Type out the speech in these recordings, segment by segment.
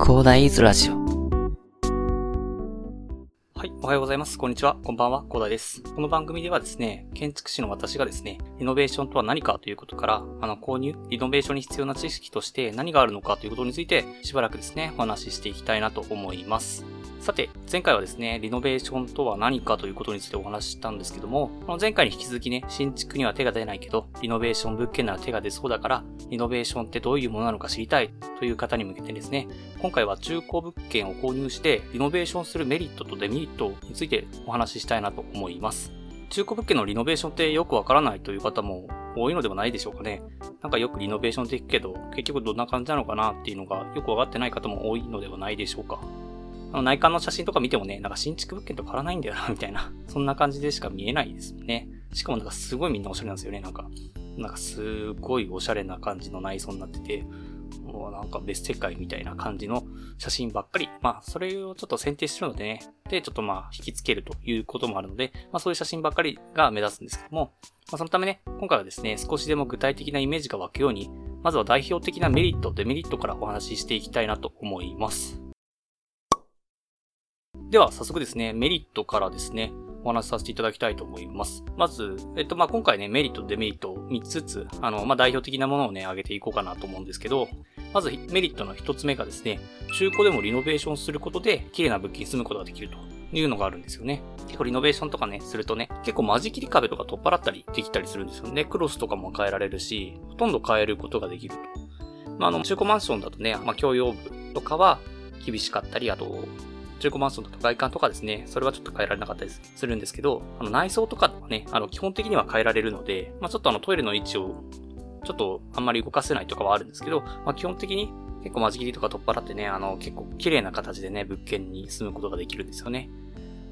広大イズラジオ。はい。おはようございます。こんにちは。こんばんは。広大です。この番組ではですね、建築士の私がですね、リノベーションとは何かということから、あの、購入、リノベーションに必要な知識として何があるのかということについて、しばらくですね、お話ししていきたいなと思います。さて、前回はですね、リノベーションとは何かということについてお話ししたんですけども、この前回に引き続きね、新築には手が出ないけど、リノベーション物件なら手が出そうだから、リノベーションってどういうものなのか知りたいという方に向けてですね、今回は中古物件を購入して、リノベーションするメリットとデメリットについてお話ししたいなと思います。中古物件のリノベーションってよくわからないという方も多いのではないでしょうかね。なんかよくリノベーションって聞くけど、結局どんな感じなのかなっていうのがよくわかってない方も多いのではないでしょうか。あの内観の写真とか見てもね、なんか新築物件と変わらないんだよな、みたいな。そんな感じでしか見えないですね。しかもなんかすごいみんなおしゃれなんですよね、なんか。なんかすごいおしゃれな感じの内装になってて、もうなんか別世界みたいな感じの写真ばっかり。まあ、それをちょっと選定してるのでね。で、ちょっとまあ、引きつけるということもあるので、まあそういう写真ばっかりが目立つんですけども、まあそのためね、今回はですね、少しでも具体的なイメージが湧くように、まずは代表的なメリット、デメリットからお話ししていきたいなと思います。では、早速ですね、メリットからですね、お話しさせていただきたいと思います。まず、えっと、まあ、今回ね、メリット、デメリット3つずつ、あの、まあ、代表的なものをね、挙げていこうかなと思うんですけど、まずメリットの1つ目がですね、中古でもリノベーションすることで、綺麗な物件に住むことができるというのがあるんですよね。結構リノベーションとかね、するとね、結構間仕切り壁とか取っ払ったりできたりするんですよね。クロスとかも変えられるし、ほとんど変えることができると。まあ、あの、中古マンションだとね、まあ、共用部とかは厳しかったり、あと、中古マンションだと外観とかですね、それはちょっと変えられなかったりするんですけど、あの内装とかね、あの基本的には変えられるので、まあちょっとあのトイレの位置をちょっとあんまり動かせないとかはあるんですけど、まあ基本的に結構間仕切りとか取っ払ってね、あの結構綺麗な形でね、物件に住むことができるんですよね。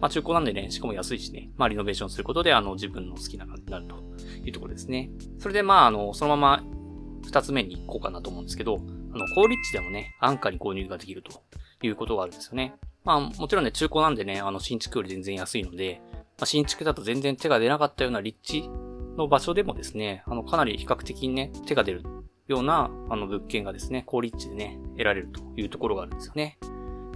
まあ中古なんでね、しかも安いしね、まあリノベーションすることであの自分の好きな感じになるというところですね。それでまああの、そのまま二つ目に行こうかなと思うんですけど、あの、高立地でもね、安価に購入ができるということがあるんですよね。まあ、もちろんね、中古なんでね、あの、新築より全然安いので、まあ、新築だと全然手が出なかったような立地の場所でもですね、あの、かなり比較的にね、手が出るような、あの、物件がですね、高立地でね、得られるというところがあるんですよね。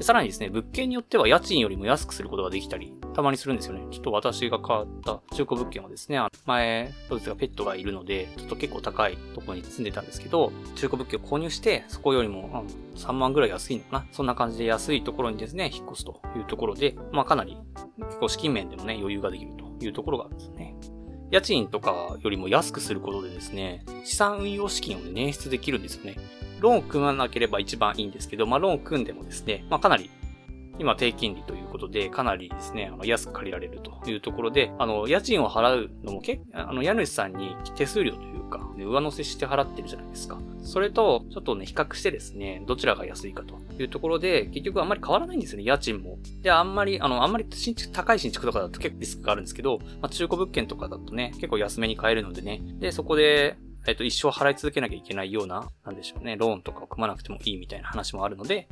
でさらにですね、物件によっては家賃よりも安くすることができたり、たまにするんですよね。ちょっと私が買った中古物件はですね、前、そうですがペットがいるので、ちょっと結構高いところに住んでたんですけど、中古物件を購入して、そこよりも3万ぐらい安いのかな。そんな感じで安いところにですね、引っ越すというところで、まあかなり結構資金面でもね、余裕ができるというところがあるんですね。家賃とかよりも安くすることでですね、資産運用資金を、ね、捻出できるんですよね。ローンを組まなければ一番いいんですけど、まあローン組んでもですね、まあかなり今低金利ということで、かなりですね、あの安く借りられるというところで、あの、家賃を払うのも結あの、家主さんに手数料というか、ね、上乗せして払ってるじゃないですか。それと、ちょっとね、比較してですね、どちらが安いかというところで、結局あんまり変わらないんですよね、家賃も。で、あんまり、あの、あんまり新築、高い新築とかだと結構リスクがあるんですけど、まあ、中古物件とかだとね、結構安めに買えるのでね、で、そこで、えっと、一生払い続けなきゃいけないような、なんでしょうね、ローンとかを組まなくてもいいみたいな話もあるので、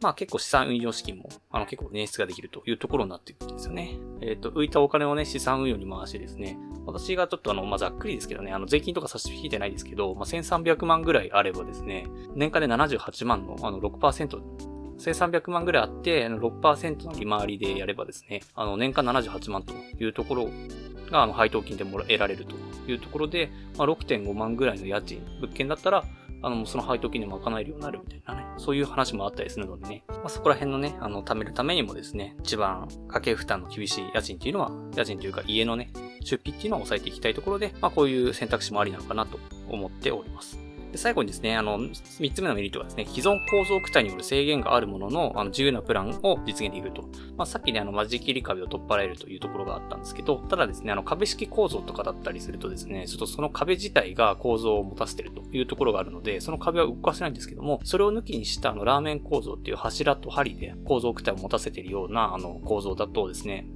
まあ結構資産運用資金も、あの結構捻出ができるというところになっていくんですよね。えっ、ー、と、浮いたお金をね、資産運用に回してですね、私がちょっとあの、まあざっくりですけどね、あの、税金とか差し引いてないですけど、まあ1300万ぐらいあればですね、年間で78万のあの6%、1300万ぐらいあって、6%の利回りでやればですね、あの、年間78万というところが、あの、配当金でも得られるというところで、まあ、6.5万ぐらいの家賃、物件だったら、あの、その配当金で賄えるようになるみたいなね、そういう話もあったりするのでね、まあ、そこら辺のね、あの、貯めるためにもですね、一番家計負担の厳しい家賃っていうのは、家賃というか家のね、出費っていうのを抑えていきたいところで、まあ、こういう選択肢もありなのかなと思っております。で最後にですね、あの、三つ目のメリットはですね、既存構造区体による制限があるものの、あの、自由なプランを実現できると。まあ、さっきね、あの、間仕切り壁を取っ払えるというところがあったんですけど、ただですね、あの、壁式構造とかだったりするとですね、ちょっとその壁自体が構造を持たせてるというところがあるので、その壁は動かせないんですけども、それを抜きにしたあの、ラーメン構造っていう柱と針で構造区体を持たせてるような、あの、構造だとですね、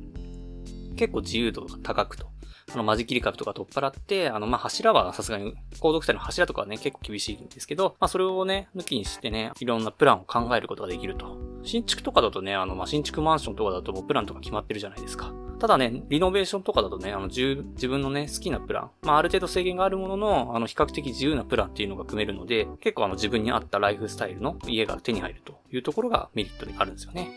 結構自由度が高くと。あの、間仕切り壁とか取っ払って、あの、ま、柱はさすがに、後続体の柱とかはね、結構厳しいんですけど、まあ、それをね、抜きにしてね、いろんなプランを考えることができると。新築とかだとね、あの、ま、新築マンションとかだともうプランとか決まってるじゃないですか。ただね、リノベーションとかだとね、あの、自分のね、好きなプラン、まあ、ある程度制限があるものの、あの、比較的自由なプランっていうのが組めるので、結構あの、自分に合ったライフスタイルの家が手に入るというところがメリットにあるんですよね。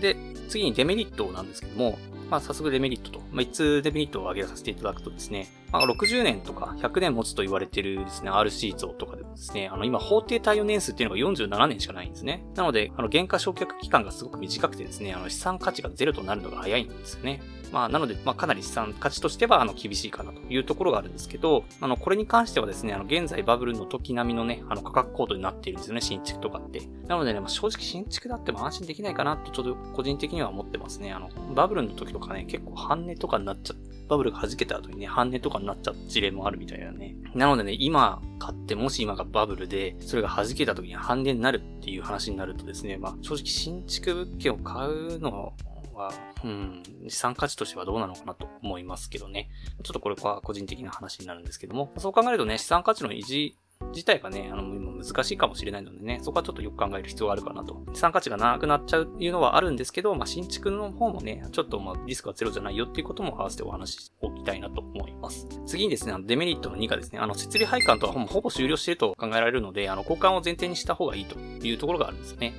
で、次にデメリットなんですけども、まあ、早速デメリットと、まあ、5つデメリットを挙げさせていただくとですね、まあ、60年とか100年持つと言われてるですね、RC 像とかでもですね、あの、今、法定対応年数っていうのが47年しかないんですね。なので、あの、原価償却期間がすごく短くてですね、あの、資産価値がゼロとなるのが早いんですよね。まあ、なので、まあ、かなり資産価値としては、あの、厳しいかなというところがあるんですけど、あの、これに関してはですね、あの、現在バブルの時並みのね、あの、価格高度になっているんですよね、新築とかって。なのでね、まあ、正直新築だっても安心できないかなと、ちょっと個人的には思ってますね。あの、バブルの時とかね、結構半値とかになっちゃっ、バブルが弾けた後にね、半値とかになっちゃった事例もあるみたいなね。なのでね、今買ってもし今がバブルで、それが弾けた時に半値になるっていう話になるとですね、まあ正直新築物件を買うのは、うん、資産価値としてはどうなのかなと思いますけどね。ちょっとこれは個人的な話になるんですけども、そう考えるとね、資産価値の維持自体がね、あの、難しいかもしれないのでね、そこはちょっとよく考える必要があるかなと。資産価値がなくなっちゃうっていうのはあるんですけど、まあ、新築の方もね、ちょっとまあ、リスクはゼロじゃないよっていうことも合わせてお話ししておきたいなと思います。次にですね、あのデメリットの2がですね、あの、設備配管とはほぼ終了していると考えられるので、あの、交換を前提にした方がいいというところがあるんですよね。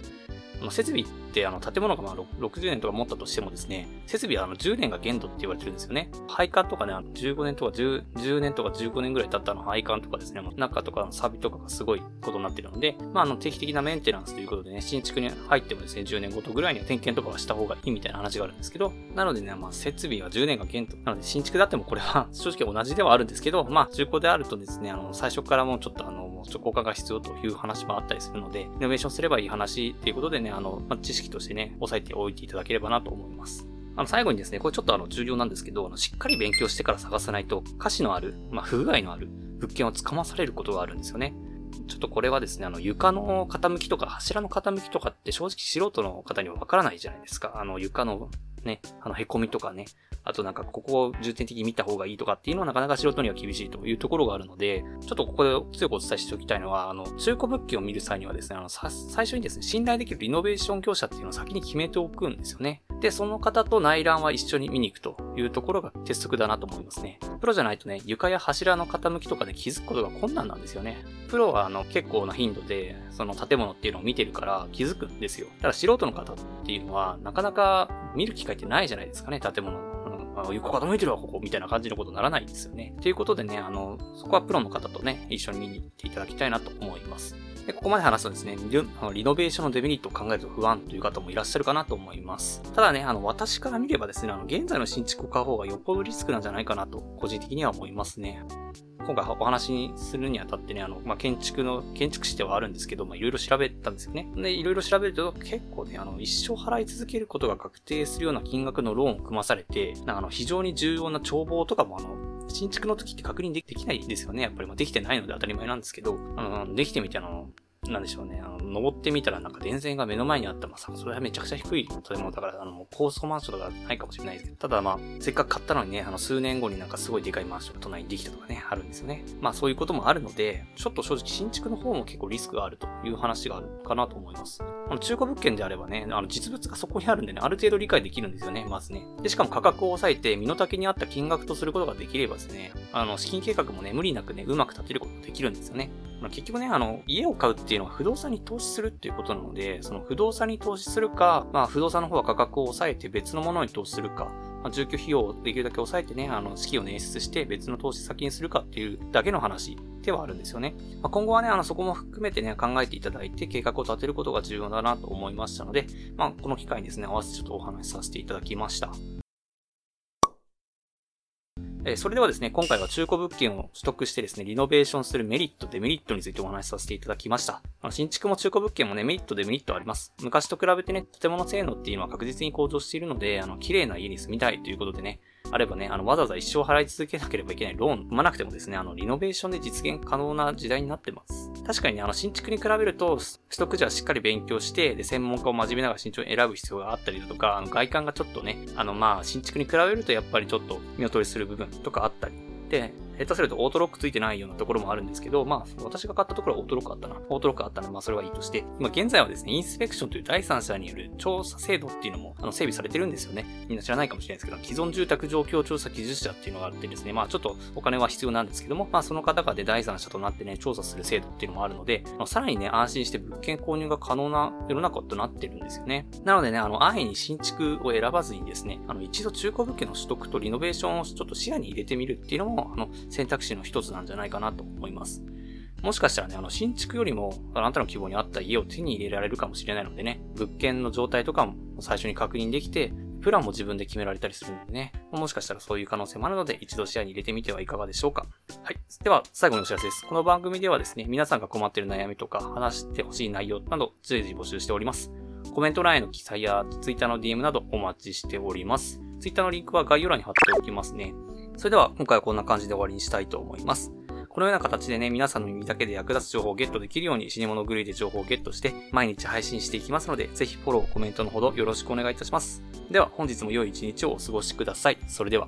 あの設備ってあの建物がまあ60年とか持ったとしてもですね、設備はあの10年が限度って言われてるんですよね。配管とかね、あの15年とか 10, 10年とか15年ぐらい経ったの配管とかですね、中とかのサビとかがすごいことになってるので、まああの定期的なメンテナンスということでね、新築に入ってもですね、10年ごとぐらいには点検とかはした方がいいみたいな話があるんですけど、なのでね、まあ設備は10年が限度。なので新築だってもこれは正直同じではあるんですけど、まあ中古であるとですね、あの最初からもうちょっとあの、ちょっと交換が必要という話もあったりするので、イノベーションすればいい話っていうことでね、あの、まあ、知識としてね、押さえておいていただければなと思います。あの、最後にですね、これちょっとあの、重要なんですけど、あの、しっかり勉強してから探さないと、歌詞のある、まあ、不具合のある物件をつかまされることがあるんですよね。ちょっとこれはですね、あの、床の傾きとか柱の傾きとかって正直素人の方にはわからないじゃないですか。あの、床のね、あの、凹みとかね、あとなんかここを重点的に見た方がいいとかっていうのはなかなか素人には厳しいというところがあるので、ちょっとここで強くお伝えしておきたいのは、あの、中古物件を見る際にはですね、あの、最初にですね、信頼できるリノベーション業者っていうのを先に決めておくんですよね。で、その方と内覧は一緒に見に行くというところが鉄則だなと思いますね。プロじゃないとね、床や柱の傾きとかで気づくことが困難なんですよね。プロはあの結構な頻度で、その建物っていうのを見てるから気づくんですよ。ただ素人の方っていうのは、なかなか見る機会ってないじゃないですかね、建物横傾いてるわ、ここ、みたいな感じのことにならないですよね。ということでね、あの、そこはプロの方とね、一緒に見に行っていただきたいなと思います。で、ここまで話すとですね、リノベーションのデメリットを考えると不安という方もいらっしゃるかなと思います。ただね、あの、私から見ればですね、あの、現在の新築を買う方がよっぽどリスクなんじゃないかなと、個人的には思いますね。今回お話にするにあたってね、あの、まあ、建築の、建築士ではあるんですけど、まあ、いろいろ調べたんですよね。で、いろいろ調べると結構ね、あの、一生払い続けることが確定するような金額のローンを組まされて、なんかあの、非常に重要な帳簿とかもあの、新築の時って確認できないですよね。やっぱり、ま、できてないので当たり前なんですけど、あの、できてみてあの、なんでしょうね。あの、登ってみたらなんか電線が目の前にあった。まあ、それはめちゃくちゃ低い建物だから、あの、高層マンションとかないかもしれないですけど、ただまあ、せっかく買ったのにね、あの、数年後になんかすごいでかいマンションが隣にできたとかね、あるんですよね。まあ、そういうこともあるので、ちょっと正直新築の方も結構リスクがあるという話があるかなと思います。あの、中古物件であればね、あの、実物がそこにあるんでね、ある程度理解できるんですよね、まずね。で、しかも価格を抑えて、身の丈に合った金額とすることができればですね、あの、資金計画もね、無理なくね、うまく立てることができるんですよね。ま結局ね、あの、家を買うっていうのは不動産に投資するっていうことなので、その不動産に投資するか、まあ不動産の方は価格を抑えて別のものに投資するか、まあ、住居費用をできるだけ抑えてね、あの、資金を捻出して別の投資先にするかっていうだけの話ではあるんですよね。まあ、今後はね、あの、そこも含めてね、考えていただいて計画を立てることが重要だなと思いましたので、まあ、この機会にですね、合わせてちょっとお話しさせていただきました。えそれではですね、今回は中古物件を取得してですね、リノベーションするメリット、デメリットについてお話しさせていただきました。あの新築も中古物件もね、メリット、デメリットあります。昔と比べてね、建物性能っていうのは確実に向上しているので、あの、綺麗な家に住みたいということでね、あればね、あの、わざわざ一生払い続けなければいけないローン組まなくてもですね、あの、リノベーションで実現可能な時代になってます。確かにね、あの、新築に比べると、取得時はしっかり勉強して、で、専門家を真面目ながら慎重に選ぶ必要があったりだとか、あの、外観がちょっとね、あの、まあ、新築に比べるとやっぱりちょっと見劣りする部分とかあったりで、下手するとオートロックついてないようなところもあるんですけど、まあ、私が買ったところはオートロックあったな。オートロックあったので、まあ、それはいいとして、今現在はですね、インスペクションという第三者による調査制度っていうのも、あの、整備されてるんですよね。みんな知らないかもしれないですけど、既存住宅状況調査技術者っていうのがあってですね、まあ、ちょっとお金は必要なんですけども、まあ、その方がで第三者となってね、調査する制度っていうのもあるので、まあ、さらにね、安心して物件購入が可能な世の中となってるんですよね。なのでね、あの、安易に新築を選ばずにですね、あの、一度中古物件の取得とリノベーションをちょっと視野に入れてみるっていうのも、あの、選択肢の一つなんじゃないかなと思います。もしかしたらね、あの、新築よりも、あなたの希望に合った家を手に入れられるかもしれないのでね、物件の状態とかも最初に確認できて、プランも自分で決められたりするのでね、もしかしたらそういう可能性もあるので、一度視野に入れてみてはいかがでしょうか。はい。では、最後のお知らせです。この番組ではですね、皆さんが困っている悩みとか、話してほしい内容など、随時募集しております。コメント欄への記載や Twitter の DM などお待ちしております。Twitter のリンクは概要欄に貼っておきますね。それでは今回はこんな感じで終わりにしたいと思います。このような形でね、皆さんの耳だけで役立つ情報をゲットできるように死に物狂いで情報をゲットして毎日配信していきますので、ぜひフォロー、コメントのほどよろしくお願いいたします。では本日も良い一日をお過ごしください。それでは。